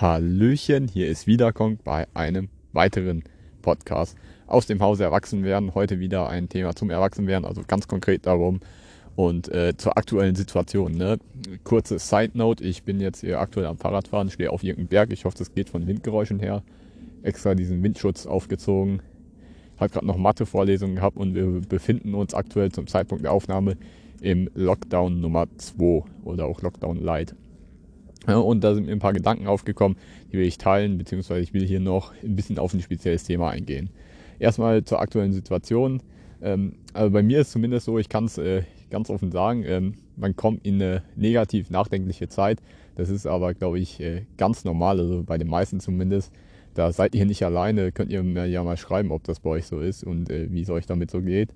Hallöchen, hier ist wieder Kong bei einem weiteren Podcast aus dem Hause Erwachsenwerden. Heute wieder ein Thema zum Erwachsenwerden, also ganz konkret darum und äh, zur aktuellen Situation. Ne? Kurze Side Note, ich bin jetzt hier aktuell am Fahrradfahren, stehe auf irgendeinem Berg. Ich hoffe, das geht von Windgeräuschen her. Extra diesen Windschutz aufgezogen. Hat gerade noch Mathe-Vorlesungen gehabt und wir befinden uns aktuell zum Zeitpunkt der Aufnahme im Lockdown Nummer 2 oder auch Lockdown Light. Ja, und da sind mir ein paar Gedanken aufgekommen, die will ich teilen, beziehungsweise ich will hier noch ein bisschen auf ein spezielles Thema eingehen. Erstmal zur aktuellen Situation. Ähm, also bei mir ist zumindest so, ich kann es äh, ganz offen sagen, ähm, man kommt in eine negativ nachdenkliche Zeit. Das ist aber, glaube ich, äh, ganz normal, also bei den meisten zumindest. Da seid ihr nicht alleine, könnt ihr mir ja mal schreiben, ob das bei euch so ist und äh, wie es euch damit so geht.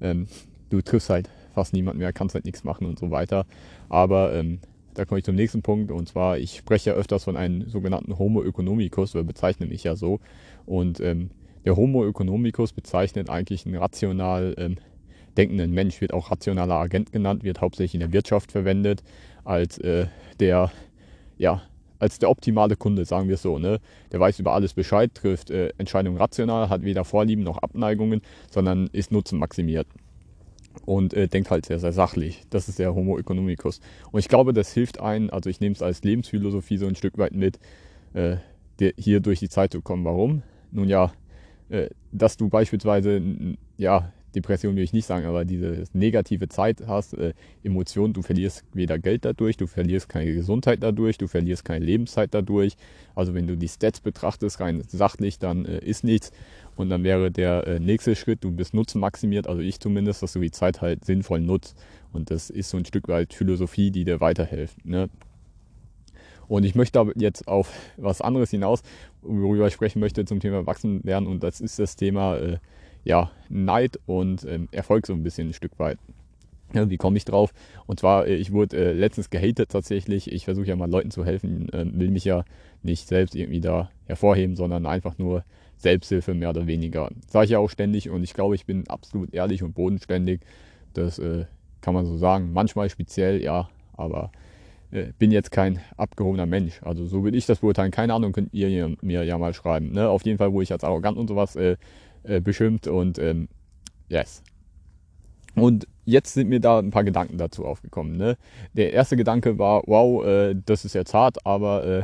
Ähm, du triffst halt fast niemand mehr, kannst halt nichts machen und so weiter. Aber ähm, da komme ich zum nächsten Punkt. Und zwar, ich spreche ja öfters von einem sogenannten Homo economicus, oder bezeichne mich ja so. Und ähm, der Homo economicus bezeichnet eigentlich einen rational ähm, denkenden Mensch, wird auch rationaler Agent genannt, wird hauptsächlich in der Wirtschaft verwendet, als äh, der, ja, als der optimale Kunde, sagen wir es so. Ne? Der weiß über alles Bescheid, trifft äh, Entscheidungen rational, hat weder Vorlieben noch Abneigungen, sondern ist nutzenmaximiert und äh, denkt halt sehr, sehr sachlich. Das ist der Homo economicus. Und ich glaube, das hilft einem, also ich nehme es als Lebensphilosophie so ein Stück weit mit, äh, hier durch die Zeit zu kommen. Warum? Nun ja, äh, dass du beispielsweise, ja, Depression will ich nicht sagen, aber diese negative Zeit hast, äh, Emotionen, du verlierst weder Geld dadurch, du verlierst keine Gesundheit dadurch, du verlierst keine Lebenszeit dadurch. Also wenn du die Stats betrachtest, rein sachlich, dann äh, ist nichts. Und dann wäre der äh, nächste Schritt, du bist nutzenmaximiert, also ich zumindest, dass du die Zeit halt sinnvoll nutzt. Und das ist so ein Stück weit Philosophie, die dir weiterhilft. Ne? Und ich möchte aber jetzt auf was anderes hinaus, worüber ich sprechen möchte zum Thema Erwachsenwerden. Und das ist das Thema äh, ja, Neid und ähm, Erfolg so ein bisschen ein Stück weit. Ja, wie komme ich drauf? Und zwar, äh, ich wurde äh, letztens gehatet tatsächlich. Ich versuche ja mal Leuten zu helfen, äh, will mich ja nicht selbst irgendwie da hervorheben, sondern einfach nur Selbsthilfe mehr oder weniger. Sage ich ja auch ständig und ich glaube, ich bin absolut ehrlich und bodenständig. Das äh, kann man so sagen. Manchmal speziell, ja, aber äh, bin jetzt kein abgehobener Mensch. Also so will ich das beurteilen. Keine Ahnung, könnt ihr mir ja mal schreiben. Ne? Auf jeden Fall, wo ich als arrogant und sowas äh, äh, beschimpft und ähm, yes. Und jetzt sind mir da ein paar Gedanken dazu aufgekommen. Ne? Der erste Gedanke war, wow, äh, das ist jetzt hart, aber äh,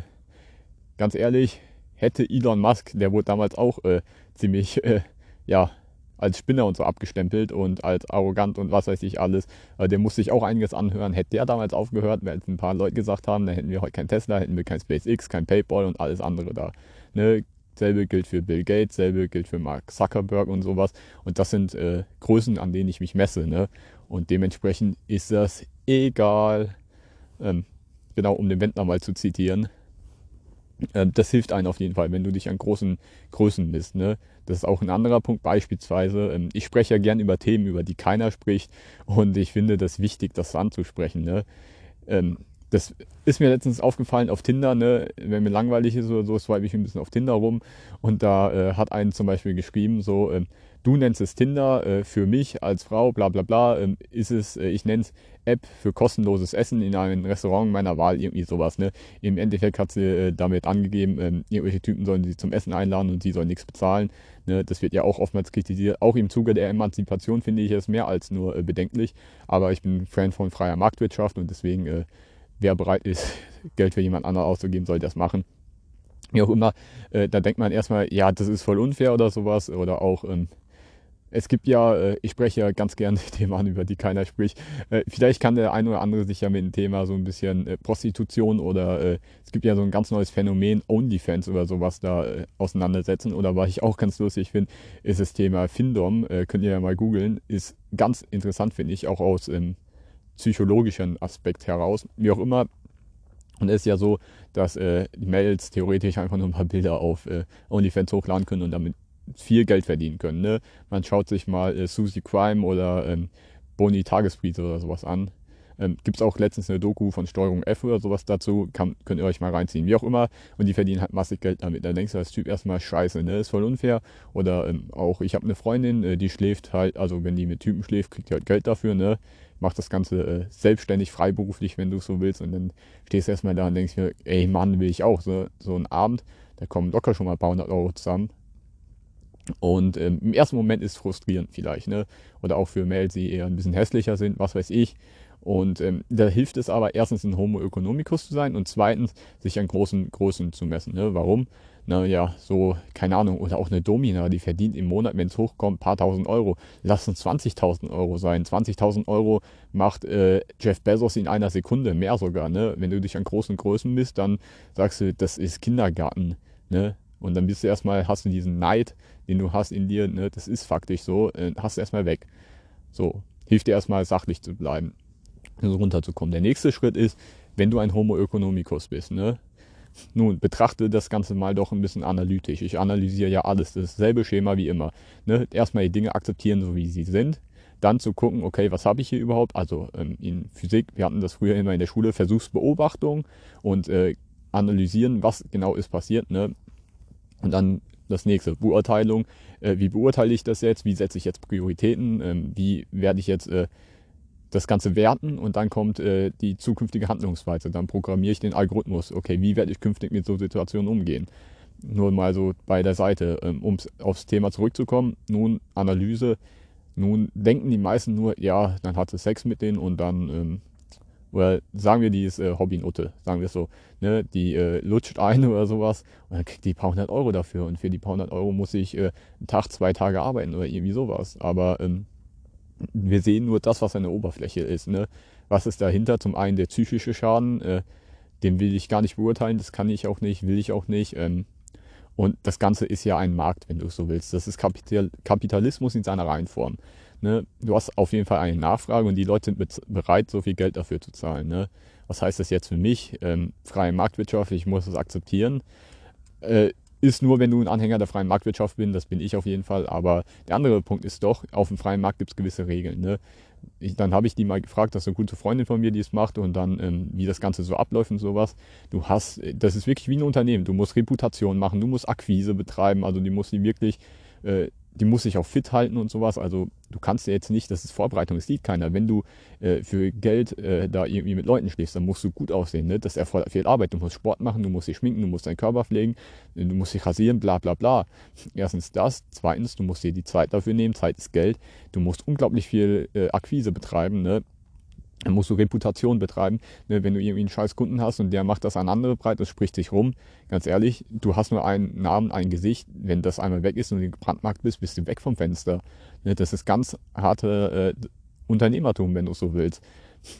ganz ehrlich, hätte Elon Musk, der wurde damals auch äh, ziemlich, äh, ja, als Spinner und so abgestempelt und als arrogant und was weiß ich alles. Äh, der musste sich auch einiges anhören. Hätte der damals aufgehört, es ein paar Leute gesagt haben, dann hätten wir heute kein Tesla, hätten wir kein SpaceX, kein PayPal und alles andere da. Ne? Selbe gilt für Bill Gates, selbe gilt für Mark Zuckerberg und sowas. Und das sind äh, Größen, an denen ich mich messe. Ne? Und dementsprechend ist das egal. Ähm, genau, um den Wendler mal zu zitieren. Ähm, das hilft einem auf jeden Fall, wenn du dich an großen Größen misst. Ne? Das ist auch ein anderer Punkt. Beispielsweise, ähm, ich spreche ja gern über Themen, über die keiner spricht. Und ich finde das wichtig, das anzusprechen. Ne? Ähm, das ist mir letztens aufgefallen auf Tinder, ne? wenn mir langweilig ist oder so, swipe ich ein bisschen auf Tinder rum und da äh, hat einen zum Beispiel geschrieben, so, äh, du nennst es Tinder, äh, für mich als Frau, bla bla bla, ähm, ist es, äh, ich nenne es App für kostenloses Essen in einem Restaurant meiner Wahl, irgendwie sowas. Ne? Im Endeffekt hat sie äh, damit angegeben, ähm, irgendwelche Typen sollen sie zum Essen einladen und sie sollen nichts bezahlen. Ne? Das wird ja auch oftmals kritisiert. Auch im Zuge der Emanzipation finde ich es mehr als nur äh, bedenklich, aber ich bin Fan von freier Marktwirtschaft und deswegen wer bereit ist, Geld für jemand anderen auszugeben, soll das machen. Wie auch immer, äh, da denkt man erstmal, ja, das ist voll unfair oder sowas. Oder auch, ähm, es gibt ja, äh, ich spreche ja ganz gerne Themen an, über die keiner spricht. Äh, vielleicht kann der eine oder andere sich ja mit dem Thema so ein bisschen äh, Prostitution oder es gibt ja so ein ganz neues Phänomen, OnlyFans oder sowas da auseinandersetzen. Oder was ich auch ganz lustig finde, ist das Thema Findom. könnt ihr ja mal googeln. Ist ganz interessant, finde ich, auch aus ähm, psychologischen Aspekt heraus. Wie auch immer. Und es ist ja so, dass äh, die Mails theoretisch einfach nur ein paar Bilder auf äh, OnlyFans hochladen können und damit viel Geld verdienen können. Ne? Man schaut sich mal äh, Susie Crime oder ähm, Boni Tagesbrief oder sowas an. Ähm, Gibt es auch letztens eine Doku von Steuerung F oder sowas dazu, kann, könnt ihr euch mal reinziehen, wie auch immer. Und die verdienen halt massig Geld damit. Da denkst du als Typ erstmal scheiße, ne? Ist voll unfair. Oder ähm, auch, ich habe eine Freundin, äh, die schläft halt, also wenn die mit Typen schläft, kriegt die halt Geld dafür, ne? mach das Ganze äh, selbstständig, freiberuflich, wenn du so willst. Und dann stehst du erstmal da und denkst mir, ey Mann, will ich auch. So, so ein Abend, da kommen locker schon mal ein paar hundert Euro zusammen. Und ähm, im ersten Moment ist es frustrierend vielleicht, ne? Oder auch für Mails, die eher ein bisschen hässlicher sind, was weiß ich. Und ähm, da hilft es aber erstens ein Homo economicus zu sein und zweitens sich an großen Größen zu messen. Ne? Warum? Naja, so, keine Ahnung, oder auch eine Domina, die verdient im Monat, wenn es hochkommt, ein paar tausend Euro. Lass uns 20.000 Euro sein. 20.000 Euro macht äh, Jeff Bezos in einer Sekunde, mehr sogar. Ne? Wenn du dich an großen Größen misst, dann sagst du, das ist Kindergarten. Ne? Und dann bist du erstmal, hast du diesen Neid, den du hast in dir, ne? das ist faktisch so, äh, hast du erstmal weg. So, hilft dir erstmal sachlich zu bleiben so runterzukommen. Der nächste Schritt ist, wenn du ein Homo economicus bist, ne? Nun, betrachte das Ganze mal doch ein bisschen analytisch. Ich analysiere ja alles, dasselbe Schema wie immer. Ne? Erstmal die Dinge akzeptieren, so wie sie sind. Dann zu gucken, okay, was habe ich hier überhaupt? Also ähm, in Physik, wir hatten das früher immer in der Schule, Versuchsbeobachtung und äh, analysieren, was genau ist passiert. Ne? Und dann das nächste, Beurteilung. Äh, wie beurteile ich das jetzt? Wie setze ich jetzt Prioritäten? Ähm, wie werde ich jetzt äh, das Ganze werten und dann kommt äh, die zukünftige Handlungsweise. Dann programmiere ich den Algorithmus. Okay, wie werde ich künftig mit so Situationen umgehen? Nur mal so bei der Seite, ähm, um aufs Thema zurückzukommen. Nun Analyse. Nun denken die meisten nur, ja, dann hat sie Sex mit denen und dann, ähm, oder sagen wir, die ist äh, Hobbynutte, sagen wir es so, ne, die äh, lutscht ein oder sowas und dann kriegt die paar hundert Euro dafür und für die paar hundert Euro muss ich äh, einen Tag, zwei Tage arbeiten oder irgendwie sowas. Aber ähm, wir sehen nur das, was an der Oberfläche ist. Ne? Was ist dahinter? Zum einen der psychische Schaden, äh, den will ich gar nicht beurteilen, das kann ich auch nicht, will ich auch nicht. Ähm, und das Ganze ist ja ein Markt, wenn du so willst. Das ist Kapital Kapitalismus in seiner Reihenform. Ne? Du hast auf jeden Fall eine Nachfrage und die Leute sind bereit, so viel Geld dafür zu zahlen. Ne? Was heißt das jetzt für mich? Ähm, freie Marktwirtschaft, ich muss es akzeptieren. Äh, ist nur, wenn du ein Anhänger der freien Marktwirtschaft bist, das bin ich auf jeden Fall. Aber der andere Punkt ist doch, auf dem freien Markt gibt es gewisse Regeln. Ne? Ich, dann habe ich die mal gefragt, das ist eine gute Freundin von mir, die es macht und dann, ähm, wie das Ganze so abläuft und sowas. Du hast, das ist wirklich wie ein Unternehmen. Du musst Reputation machen, du musst Akquise betreiben, also die muss die wirklich äh, die muss sich auch fit halten und sowas. Also du kannst ja jetzt nicht, das ist Vorbereitung, das sieht keiner. Wenn du äh, für Geld äh, da irgendwie mit Leuten schläfst, dann musst du gut aussehen. Ne? Das erfordert viel Arbeit. Du musst Sport machen, du musst dich schminken, du musst deinen Körper pflegen, du musst dich rasieren, bla bla bla. Erstens das. Zweitens, du musst dir die Zeit dafür nehmen. Zeit ist Geld. Du musst unglaublich viel äh, Akquise betreiben. Ne? Dann musst du Reputation betreiben. Ne, wenn du irgendwie einen scheiß Kunden hast und der macht das an andere breit, das spricht sich rum. Ganz ehrlich, du hast nur einen Namen, ein Gesicht. Wenn das einmal weg ist und du gebrandmarkt bist, bist du weg vom Fenster. Ne, das ist ganz harte äh, Unternehmertum, wenn du so willst.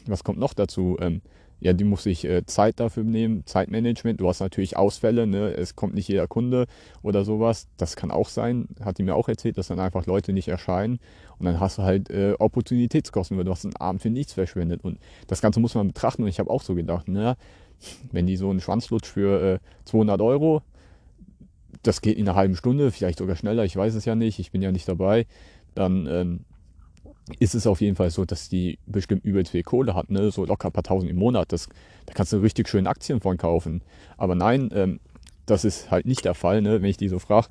Was kommt noch dazu? Ähm, ja, die muss sich äh, Zeit dafür nehmen, Zeitmanagement. Du hast natürlich Ausfälle, ne? es kommt nicht jeder Kunde oder sowas. Das kann auch sein, hat die mir auch erzählt, dass dann einfach Leute nicht erscheinen. Und dann hast du halt äh, Opportunitätskosten, weil du hast einen Abend für nichts verschwendet. Und das Ganze muss man betrachten. Und ich habe auch so gedacht, naja, wenn die so einen Schwanzlutsch für äh, 200 Euro, das geht in einer halben Stunde, vielleicht sogar schneller, ich weiß es ja nicht, ich bin ja nicht dabei, dann ähm, ist es auf jeden Fall so, dass die bestimmt übelst viel Kohle hat, ne? so locker ein paar tausend im Monat. Das, da kannst du richtig schöne Aktien von kaufen. Aber nein, ähm, das ist halt nicht der Fall, ne? wenn ich die so frage.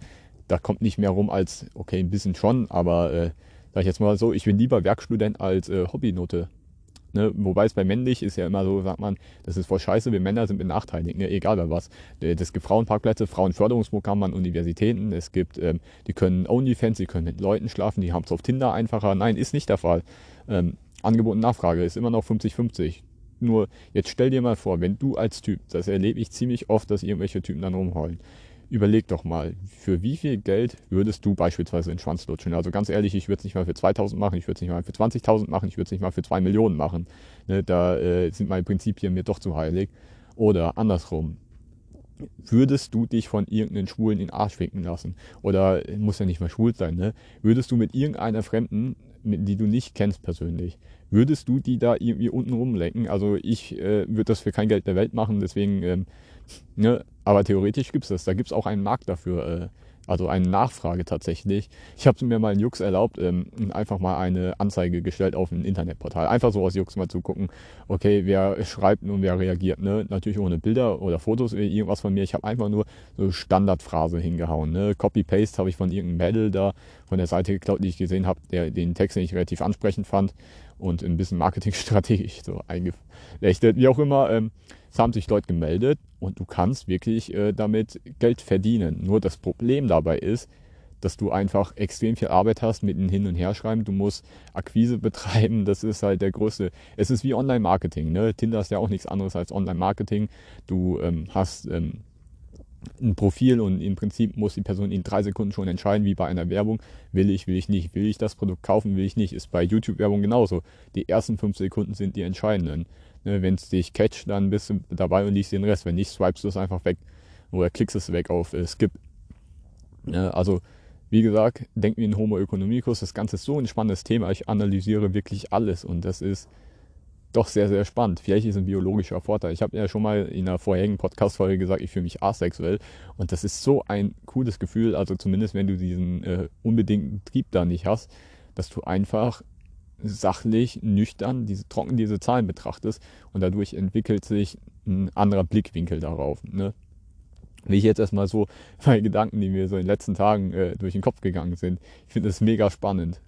Da kommt nicht mehr rum als, okay, ein bisschen schon, aber äh, sag ich jetzt mal so, ich bin lieber Werkstudent als äh, Hobbynote. Ne? Wobei es bei männlich ist ja immer so, sagt man, das ist voll scheiße, wir Männer sind benachteiligt, ne? egal bei was. Es gibt Frauenparkplätze, Frauenförderungsprogramme an Universitäten, es gibt, ähm, die können Onlyfans, die können mit Leuten schlafen, die haben es auf Tinder einfacher. Nein, ist nicht der Fall. Ähm, Angebot und Nachfrage ist immer noch 50-50. Nur jetzt stell dir mal vor, wenn du als Typ, das erlebe ich ziemlich oft, dass irgendwelche Typen dann rumheulen überleg doch mal, für wie viel Geld würdest du beispielsweise den Schwanz lutschen? Also ganz ehrlich, ich würde es nicht mal für 2000 machen, ich würde es nicht mal für 20.000 machen, ich würde es nicht mal für 2 Millionen machen. Ne, da äh, sind meine Prinzipien mir doch zu heilig. Oder andersrum, würdest du dich von irgendeinen Schwulen in den Arsch ficken lassen? Oder muss ja nicht mal schwul sein, ne? Würdest du mit irgendeiner Fremden, die du nicht kennst persönlich, würdest du die da irgendwie unten rumlenken? Also ich äh, würde das für kein Geld der Welt machen, deswegen ähm, Ne? Aber theoretisch gibt es das. Da gibt es auch einen Markt dafür. Äh, also eine Nachfrage tatsächlich. Ich habe mir mal einen Jux erlaubt, ähm, einfach mal eine Anzeige gestellt auf ein Internetportal. Einfach so aus Jux mal zu gucken, okay, wer schreibt und wer reagiert. Ne? Natürlich ohne Bilder oder Fotos, oder irgendwas von mir. Ich habe einfach nur so Standardphrase hingehauen. Ne? Copy-Paste habe ich von irgendeinem Mädel da von der Seite geklaut, die ich gesehen habe, der den Text, den ich relativ ansprechend fand und ein bisschen marketingstrategisch so eingeflechtet. Wie auch immer, ähm, es haben sich Leute gemeldet und du kannst wirklich äh, damit Geld verdienen. Nur das Problem dabei ist, dass du einfach extrem viel Arbeit hast mit dem Hin- und Herschreiben. Du musst Akquise betreiben. Das ist halt der größte. Es ist wie Online-Marketing. Ne? Tinder ist ja auch nichts anderes als Online-Marketing. Du ähm, hast ähm, ein Profil und im Prinzip muss die Person in drei Sekunden schon entscheiden, wie bei einer Werbung. Will ich, will ich nicht, will ich das Produkt kaufen, will ich nicht. Ist bei YouTube-Werbung genauso. Die ersten fünf Sekunden sind die entscheidenden. Ne, Wenn es dich catcht, dann bist du dabei und liest den Rest. Wenn nicht, swipest du es einfach weg oder klickst es weg auf äh, Skip. Ne, also, wie gesagt, denk wie ein Homo economicus. Das Ganze ist so ein spannendes Thema. Ich analysiere wirklich alles und das ist doch sehr, sehr spannend. Vielleicht ist ein biologischer Vorteil. Ich habe ja schon mal in einer vorherigen Podcast-Folge gesagt, ich fühle mich asexuell. Und das ist so ein cooles Gefühl, also zumindest wenn du diesen äh, unbedingten Trieb da nicht hast, dass du einfach sachlich, nüchtern, diese, trocken diese Zahlen betrachtest und dadurch entwickelt sich ein anderer Blickwinkel darauf. Ne? Wie ich jetzt erstmal so meine Gedanken, die mir so in den letzten Tagen äh, durch den Kopf gegangen sind. Ich finde das mega spannend.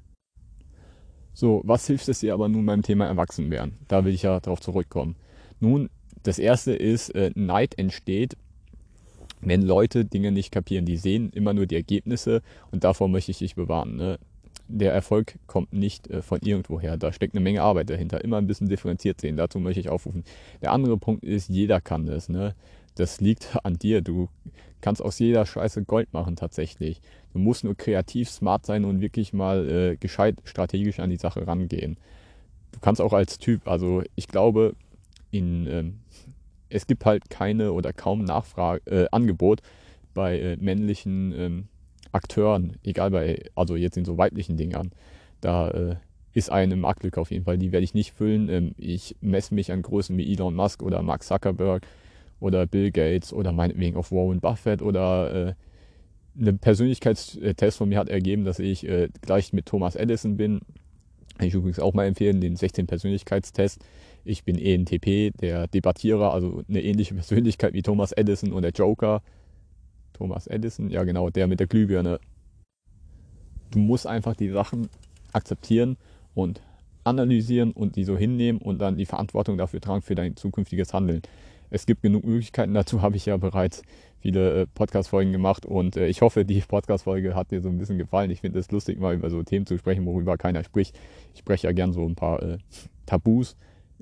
So, was hilft es dir aber nun beim Thema Erwachsenwerden? Da will ich ja darauf zurückkommen. Nun, das erste ist, äh, Neid entsteht, wenn Leute Dinge nicht kapieren. Die sehen immer nur die Ergebnisse und davor möchte ich dich bewahren. Ne? Der Erfolg kommt nicht äh, von irgendwoher. Da steckt eine Menge Arbeit dahinter. Immer ein bisschen differenziert sehen. Dazu möchte ich aufrufen. Der andere Punkt ist, jeder kann das. Ne? Das liegt an dir. Du kannst aus jeder Scheiße Gold machen tatsächlich. Du musst nur kreativ, smart sein und wirklich mal äh, gescheit strategisch an die Sache rangehen. Du kannst auch als Typ, also ich glaube, in, ähm, es gibt halt keine oder kaum Nachfrage, äh, Angebot bei äh, männlichen ähm, Akteuren, egal bei, also jetzt in so weiblichen Dingern. Da äh, ist eine Marktlücke auf jeden Fall, die werde ich nicht füllen. Ähm, ich messe mich an Größen wie Elon Musk oder Mark Zuckerberg oder Bill Gates oder meinetwegen auf Warren Buffett oder äh, ein Persönlichkeitstest von mir hat ergeben, dass ich äh, gleich mit Thomas Edison bin. Kann ich übrigens auch mal empfehlen, den 16 Persönlichkeitstest. Ich bin ENTP, der Debattierer, also eine ähnliche Persönlichkeit wie Thomas Edison und der Joker. Thomas Edison, ja genau, der mit der Glühbirne. Du musst einfach die Sachen akzeptieren und analysieren und die so hinnehmen und dann die Verantwortung dafür tragen für dein zukünftiges Handeln es gibt genug Möglichkeiten. Dazu habe ich ja bereits viele äh, Podcast-Folgen gemacht und äh, ich hoffe, die Podcast-Folge hat dir so ein bisschen gefallen. Ich finde es lustig, mal über so Themen zu sprechen, worüber keiner spricht. Ich spreche ja gern so ein paar äh, Tabus.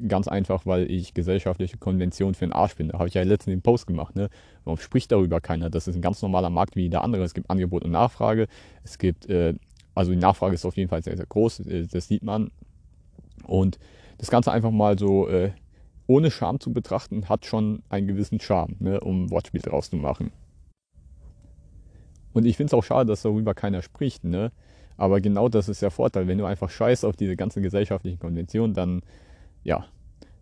Ganz einfach, weil ich gesellschaftliche Konventionen für den Arsch finde. Da habe ich ja letztens den Post gemacht. Ne? Warum spricht darüber keiner? Das ist ein ganz normaler Markt wie jeder andere. Es gibt Angebot und Nachfrage. Es gibt, äh, also die Nachfrage ist auf jeden Fall sehr, sehr groß. Äh, das sieht man. Und das Ganze einfach mal so äh, ohne Charme zu betrachten, hat schon einen gewissen Charme, ne, um Wortspiel draus zu machen. Und ich finde es auch schade, dass darüber keiner spricht, ne? Aber genau das ist der Vorteil. Wenn du einfach scheißt auf diese ganzen gesellschaftlichen Konventionen, dann, ja,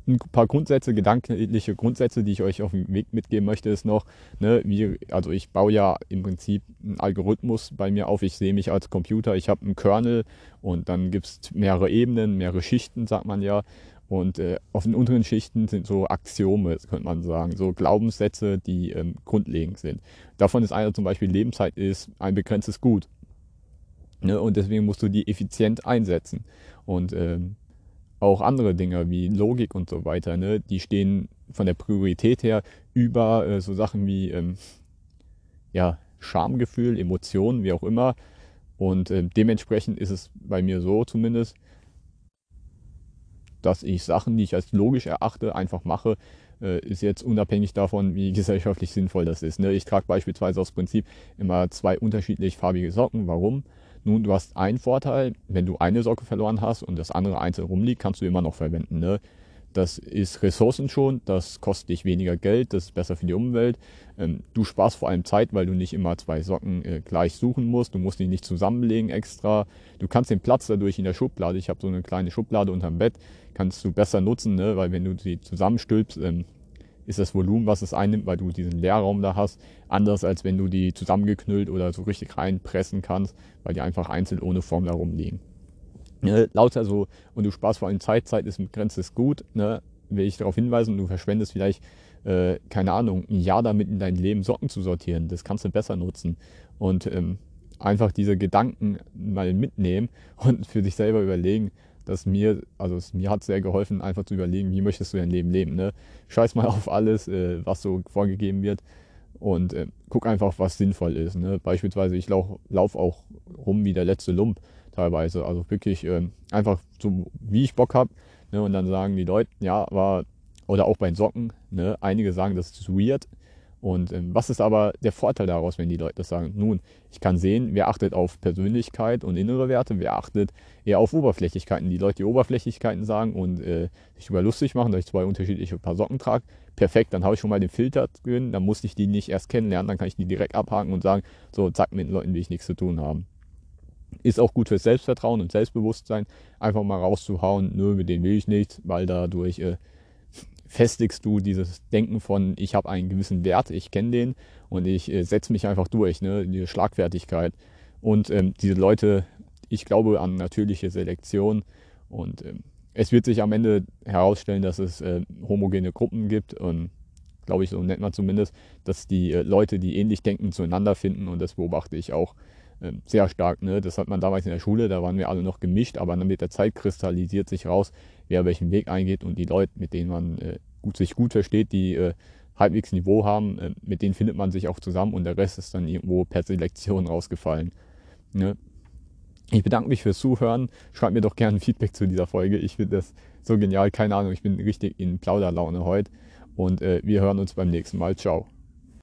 ein paar Grundsätze, gedankliche Grundsätze, die ich euch auf dem Weg mitgeben möchte, ist noch, ne, wie, also ich baue ja im Prinzip einen Algorithmus bei mir auf. Ich sehe mich als Computer, ich habe einen Kernel und dann gibt es mehrere Ebenen, mehrere Schichten, sagt man ja. Und äh, auf den unteren Schichten sind so Axiome, könnte man sagen, so Glaubenssätze, die ähm, grundlegend sind. Davon ist einer zum Beispiel, Lebenszeit ist ein begrenztes Gut. Ne? Und deswegen musst du die effizient einsetzen. Und ähm, auch andere Dinge wie Logik und so weiter, ne? die stehen von der Priorität her über äh, so Sachen wie ähm, ja, Schamgefühl, Emotionen, wie auch immer. Und äh, dementsprechend ist es bei mir so zumindest, dass ich Sachen, die ich als logisch erachte, einfach mache, äh, ist jetzt unabhängig davon, wie gesellschaftlich sinnvoll das ist. Ne? Ich trage beispielsweise aus Prinzip immer zwei unterschiedlich farbige Socken. Warum? Nun, du hast einen Vorteil, wenn du eine Socke verloren hast und das andere einzeln rumliegt, kannst du immer noch verwenden. Ne? Das ist ressourcenschonend, das kostet dich weniger Geld, das ist besser für die Umwelt. Ähm, du sparst vor allem Zeit, weil du nicht immer zwei Socken äh, gleich suchen musst. Du musst die nicht zusammenlegen extra. Du kannst den Platz dadurch in der Schublade, ich habe so eine kleine Schublade unterm Bett, kannst du besser nutzen, ne? weil wenn du sie zusammenstülpst, ähm, ist das Volumen, was es einnimmt, weil du diesen Leerraum da hast, anders als wenn du die zusammengeknüllt oder so richtig reinpressen kannst, weil die einfach einzeln ohne Form da rumliegen. Ne, lauter so, und du sparst vor allem Zeit, Zeit ist Grenze ist gut, ne, will ich darauf hinweisen, du verschwendest vielleicht, äh, keine Ahnung, ein Jahr damit in dein Leben Socken zu sortieren. Das kannst du besser nutzen. Und ähm, einfach diese Gedanken mal mitnehmen und für sich selber überlegen, dass mir, also es, mir hat sehr geholfen, einfach zu überlegen, wie möchtest du dein Leben leben. Ne? Scheiß mal auf alles, äh, was so vorgegeben wird und äh, guck einfach, was sinnvoll ist. Ne? Beispielsweise, ich laufe lauf auch rum wie der letzte Lump teilweise. Also wirklich äh, einfach so, wie ich Bock habe. Ne? Und dann sagen die Leute, ja, war, oder auch bei den Socken, ne? einige sagen, das ist weird. Und ähm, was ist aber der Vorteil daraus, wenn die Leute das sagen? Nun, ich kann sehen, wer achtet auf Persönlichkeit und innere Werte, wer achtet eher auf Oberflächlichkeiten. Die Leute, die Oberflächlichkeiten sagen und äh, sich über lustig machen, dass ich zwei unterschiedliche Paar Socken trage, perfekt, dann habe ich schon mal den Filter drin, dann muss ich die nicht erst kennenlernen, dann kann ich die direkt abhaken und sagen, so, zack, mit den Leuten will ich nichts zu tun haben. Ist auch gut fürs Selbstvertrauen und Selbstbewusstsein, einfach mal rauszuhauen, nö, mit denen will ich nichts, weil dadurch äh, festigst du dieses Denken von, ich habe einen gewissen Wert, ich kenne den und ich äh, setze mich einfach durch, ne, diese Schlagfertigkeit. Und ähm, diese Leute, ich glaube an natürliche Selektion und ähm, es wird sich am Ende herausstellen, dass es äh, homogene Gruppen gibt und glaube ich, so nennt man zumindest, dass die äh, Leute, die ähnlich denken, zueinander finden und das beobachte ich auch äh, sehr stark. Ne? Das hat man damals in der Schule, da waren wir alle noch gemischt, aber dann mit der Zeit kristallisiert sich raus, wer welchen Weg eingeht und die Leute, mit denen man äh, gut, sich gut versteht, die äh, halbwegs Niveau haben, äh, mit denen findet man sich auch zusammen und der Rest ist dann irgendwo per Selektion rausgefallen. Ne? Ich bedanke mich fürs Zuhören. Schreibt mir doch gerne Feedback zu dieser Folge. Ich finde das so genial. Keine Ahnung, ich bin richtig in Plauderlaune heute. Und äh, wir hören uns beim nächsten Mal. Ciao.